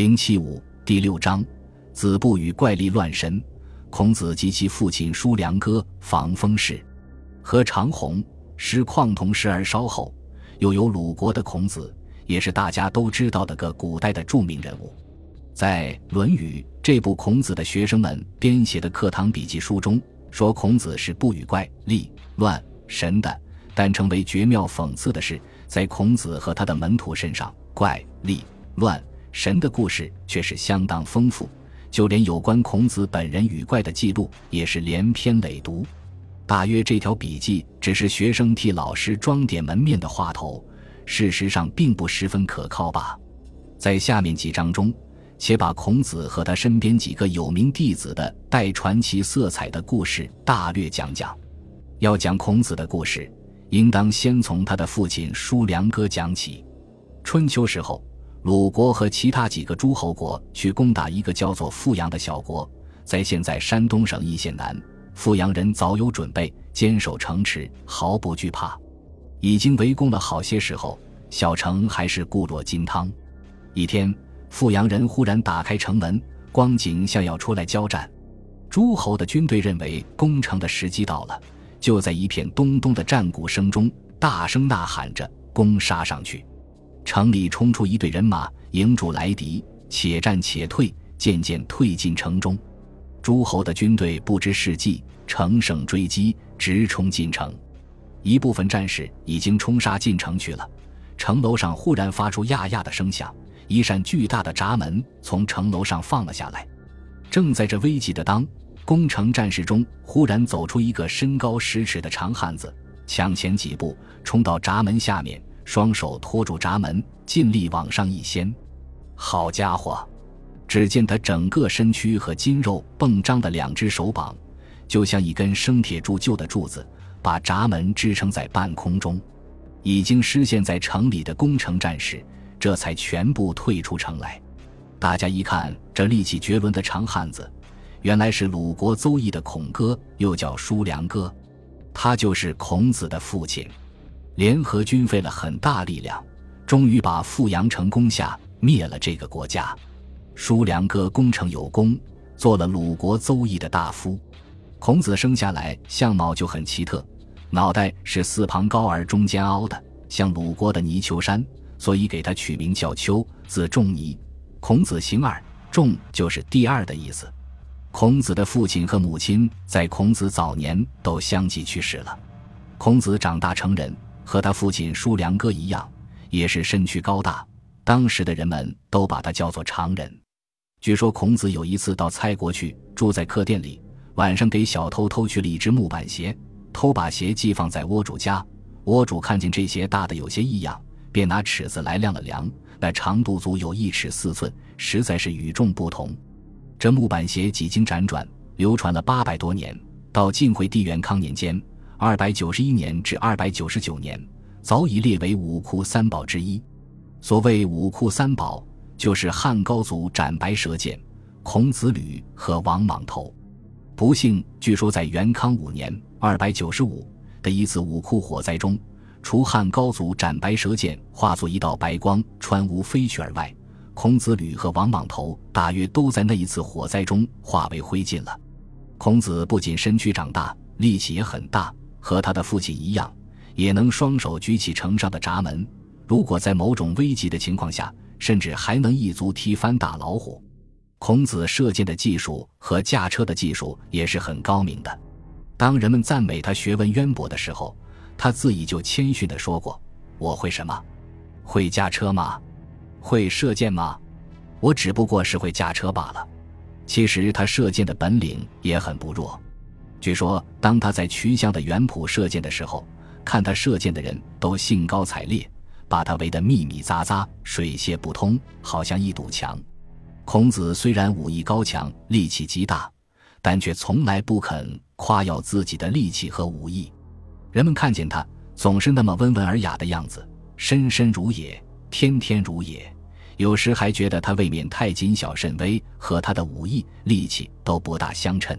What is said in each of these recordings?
零七五第六章，子不语怪力乱神。孔子及其父亲叔良哥防风氏，和长虹师旷同时而稍后，又有鲁国的孔子，也是大家都知道的个古代的著名人物。在《论语》这部孔子的学生们编写的课堂笔记书中，说孔子是不与怪力乱神的。但成为绝妙讽刺的是，在孔子和他的门徒身上，怪力乱神的故事却是相当丰富。就连有关孔子本人与怪的记录也是连篇累牍。大约这条笔记只是学生替老师装点门面的话头，事实上并不十分可靠吧。在下面几章中，且把孔子和他身边几个有名弟子的带传奇色彩的故事大略讲讲。要讲孔子的故事，应当先从他的父亲叔良哥讲起。春秋时候。鲁国和其他几个诸侯国去攻打一个叫做富阳的小国，在现在山东省易县南。富阳人早有准备，坚守城池，毫不惧怕。已经围攻了好些时候，小城还是固若金汤。一天，富阳人忽然打开城门，光景像要出来交战。诸侯的军队认为攻城的时机到了，就在一片咚咚的战鼓声中，大声呐喊着攻杀上去。城里冲出一队人马，迎住来敌，且战且退，渐渐退进城中。诸侯的军队不知是计，乘胜追击，直冲进城。一部分战士已经冲杀进城去了。城楼上忽然发出呀呀的声响，一扇巨大的闸门从城楼上放了下来。正在这危急的当，攻城战士中忽然走出一个身高十尺的长汉子，抢前几步，冲到闸门下面。双手托住闸门，尽力往上一掀。好家伙！只见他整个身躯和筋肉蹦张的两只手膀，就像一根生铁铸就的柱子，把闸门支撑在半空中。已经失陷在城里的攻城战士，这才全部退出城来。大家一看，这力气绝伦的长汉子，原来是鲁国邹邑的孔哥，又叫叔良哥，他就是孔子的父亲。联合军费了很大力量，终于把富阳城攻下，灭了这个国家。叔良哥攻城有功，做了鲁国邹邑的大夫。孔子生下来相貌就很奇特，脑袋是四旁高而中间凹的，像鲁国的泥丘山，所以给他取名叫丘，字仲尼。孔子行二，仲就是第二的意思。孔子的父亲和母亲在孔子早年都相继去世了。孔子长大成人。和他父亲叔良哥一样，也是身躯高大，当时的人们都把他叫做常人。据说孔子有一次到蔡国去，住在客店里，晚上给小偷偷去了一只木板鞋，偷把鞋寄放在窝主家。窝主看见这鞋大的有些异样，便拿尺子来量了量，那长度足有一尺四寸，实在是与众不同。这木板鞋几经辗转，流传了八百多年，到晋惠帝元康年间。二百九十一年至二百九十九年，早已列为五库三宝之一。所谓五库三宝，就是汉高祖斩白蛇剑、孔子履和王莽头。不幸，据说在元康五年（二百九十五）的一次五库火灾中，除汉高祖斩白蛇剑化作一道白光穿屋飞去而外，孔子履和王莽头大约都在那一次火灾中化为灰烬了。孔子不仅身躯长大，力气也很大。和他的父亲一样，也能双手举起城上的闸门。如果在某种危急的情况下，甚至还能一足踢翻大老虎。孔子射箭的技术和驾车的技术也是很高明的。当人们赞美他学问渊博的时候，他自己就谦逊地说过：“我会什么？会驾车吗？会射箭吗？我只不过是会驾车罢了。”其实他射箭的本领也很不弱。据说，当他在曲项的原圃射箭的时候，看他射箭的人都兴高采烈，把他围得密密匝匝、水泄不通，好像一堵墙。孔子虽然武艺高强、力气极大，但却从来不肯夸耀自己的力气和武艺。人们看见他总是那么温文尔雅的样子，深深如也，天天如也，有时还觉得他未免太谨小慎微，和他的武艺、力气都不大相称。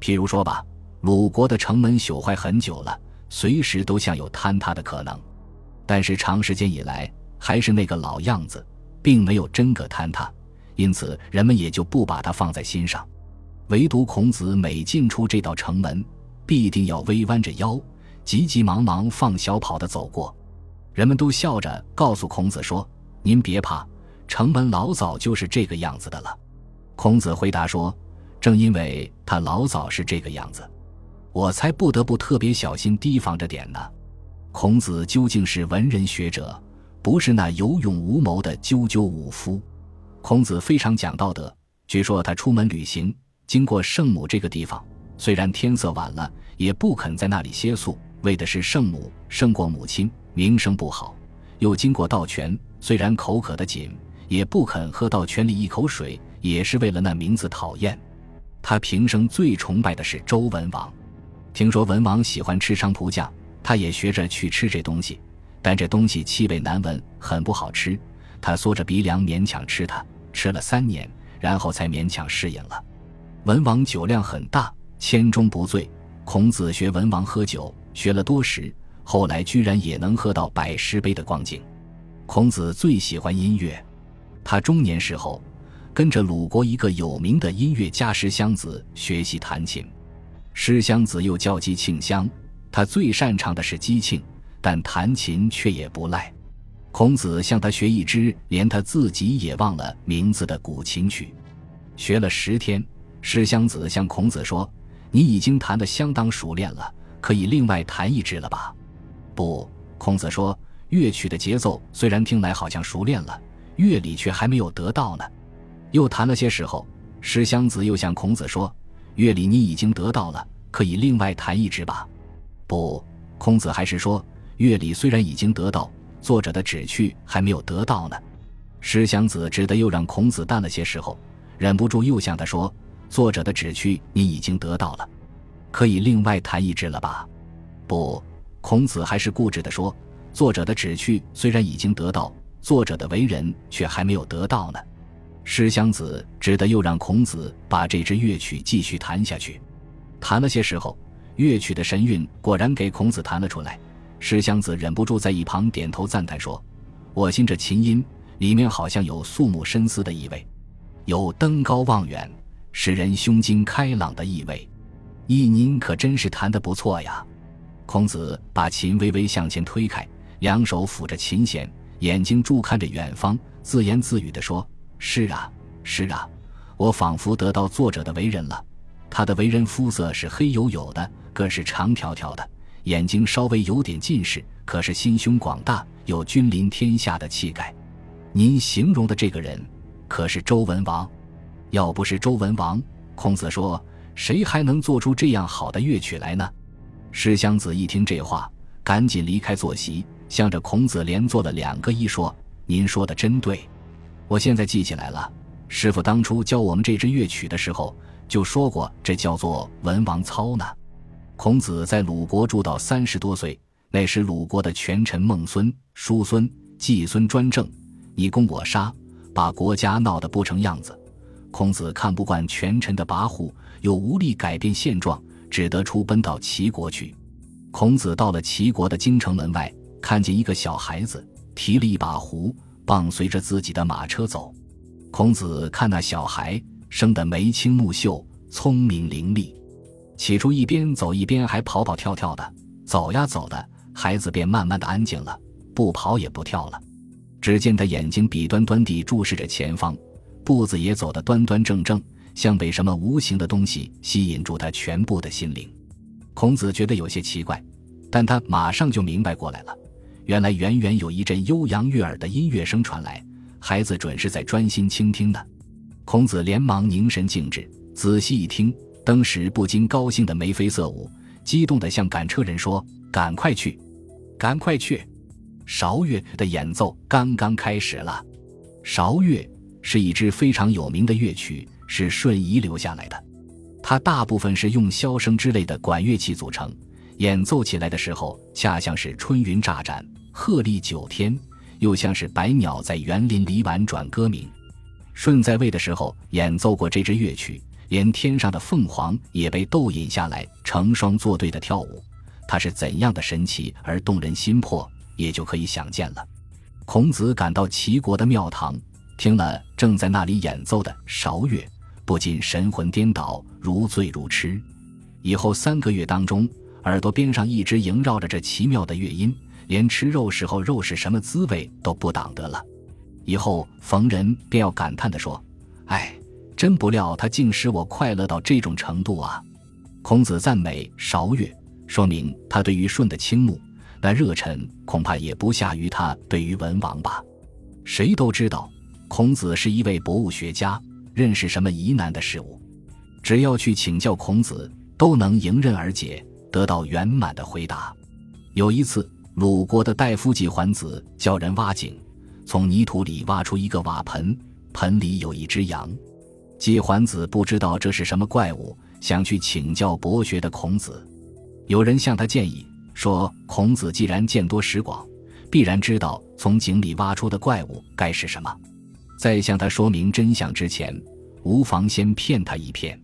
譬如说吧，鲁国的城门朽坏很久了，随时都像有坍塌的可能。但是长时间以来还是那个老样子，并没有真个坍塌，因此人们也就不把它放在心上。唯独孔子每进出这道城门，必定要微弯着腰，急急忙忙放小跑的走过。人们都笑着告诉孔子说：“您别怕，城门老早就是这个样子的了。”孔子回答说：“正因为他老早是这个样子，我才不得不特别小心提防着点呢。”孔子究竟是文人学者，不是那有勇无谋的赳赳武夫。孔子非常讲道德。据说他出门旅行，经过圣母这个地方，虽然天色晚了，也不肯在那里歇宿，为的是圣母胜过母亲，名声不好。又经过道泉，虽然口渴的紧，也不肯喝道泉里一口水，也是为了那名字讨厌。他平生最崇拜的是周文王，听说文王喜欢吃菖蒲酱。他也学着去吃这东西，但这东西气味难闻，很不好吃。他缩着鼻梁勉强吃它，吃了三年，然后才勉强适应了。文王酒量很大，千中不醉。孔子学文王喝酒，学了多时，后来居然也能喝到百十杯的光景。孔子最喜欢音乐，他中年时候跟着鲁国一个有名的音乐家石箱子学习弹琴。石箱子又叫姬庆香。他最擅长的是击庆，但弹琴却也不赖。孔子向他学一支连他自己也忘了名字的古琴曲，学了十天。石箱子向孔子说：“你已经弹得相当熟练了，可以另外弹一支了吧？”不，孔子说：“乐曲的节奏虽然听来好像熟练了，乐理却还没有得到呢。”又谈了些时候，石箱子又向孔子说：“乐理你已经得到了，可以另外弹一支吧？”不，孔子还是说，乐理虽然已经得到，作者的旨趣还没有得到呢。石祥子只得又让孔子淡了些时候，忍不住又向他说：“作者的旨趣你已经得到了，可以另外谈一支了吧？”不，孔子还是固执地说：“作者的旨趣虽然已经得到，作者的为人却还没有得到呢。”石祥子只得又让孔子把这支乐曲继续弹下去，弹了些时候。乐曲的神韵果然给孔子弹了出来，石箱子忍不住在一旁点头赞叹说：“我心这琴音里面好像有肃穆深思的意味，有登高望远、使人胸襟开朗的意味。咦，您可真是弹得不错呀！”孔子把琴微微向前推开，两手抚着琴弦，眼睛注看着远方，自言自语地说：“是啊，是啊，我仿佛得到作者的为人了。他的为人肤色是黑黝黝的。”个是长条条的，眼睛稍微有点近视，可是心胸广大，有君临天下的气概。您形容的这个人，可是周文王？要不是周文王，孔子说，谁还能做出这样好的乐曲来呢？石襄子一听这话，赶紧离开坐席，向着孔子连做了两个揖，说：“您说的真对，我现在记起来了。师傅当初教我们这支乐曲的时候，就说过，这叫做文王操呢。”孔子在鲁国住到三十多岁，那时鲁国的权臣孟孙、叔孙、季孙专政，你攻我杀，把国家闹得不成样子。孔子看不惯权臣的跋扈，又无力改变现状，只得出奔到齐国去。孔子到了齐国的京城门外，看见一个小孩子提了一把壶，傍随着自己的马车走。孔子看那小孩生得眉清目秀，聪明伶俐。起初一边走一边还跑跑跳跳的，走呀走的，孩子便慢慢的安静了，不跑也不跳了。只见他眼睛笔端端地注视着前方，步子也走得端端正正，像被什么无形的东西吸引住他全部的心灵。孔子觉得有些奇怪，但他马上就明白过来了，原来远远有一阵悠扬悦耳的音乐声传来，孩子准是在专心倾听呢。孔子连忙凝神静止，仔细一听。当时不禁高兴的眉飞色舞，激动的向赶车人说：“赶快去，赶快去！韶乐的演奏刚刚开始了。韶乐是一支非常有名的乐曲，是舜遗留下来的。它大部分是用箫声之类的管乐器组成，演奏起来的时候，恰像是春云乍展，鹤唳九天，又像是百鸟在园林里婉转歌鸣。舜在位的时候演奏过这支乐曲。”连天上的凤凰也被逗引下来，成双作对的跳舞，它是怎样的神奇而动人心魄，也就可以想见了。孔子赶到齐国的庙堂，听了正在那里演奏的韶乐，不禁神魂颠倒，如醉如痴。以后三个月当中，耳朵边上一直萦绕着这奇妙的乐音，连吃肉时候肉是什么滋味都不挡得了。以后逢人便要感叹地说：“哎，真不料他竟使我快乐到这种程度啊！”孔子赞美韶乐，说明他对于舜的倾慕，那热忱恐怕也不下于他对于文王吧。谁都知道。孔子是一位博物学家，认识什么疑难的事物，只要去请教孔子，都能迎刃而解，得到圆满的回答。有一次，鲁国的大夫季桓子叫人挖井，从泥土里挖出一个瓦盆，盆里有一只羊。季桓子不知道这是什么怪物，想去请教博学的孔子。有人向他建议说：“孔子既然见多识广，必然知道从井里挖出的怪物该是什么。”在向他说明真相之前，无妨先骗他一骗。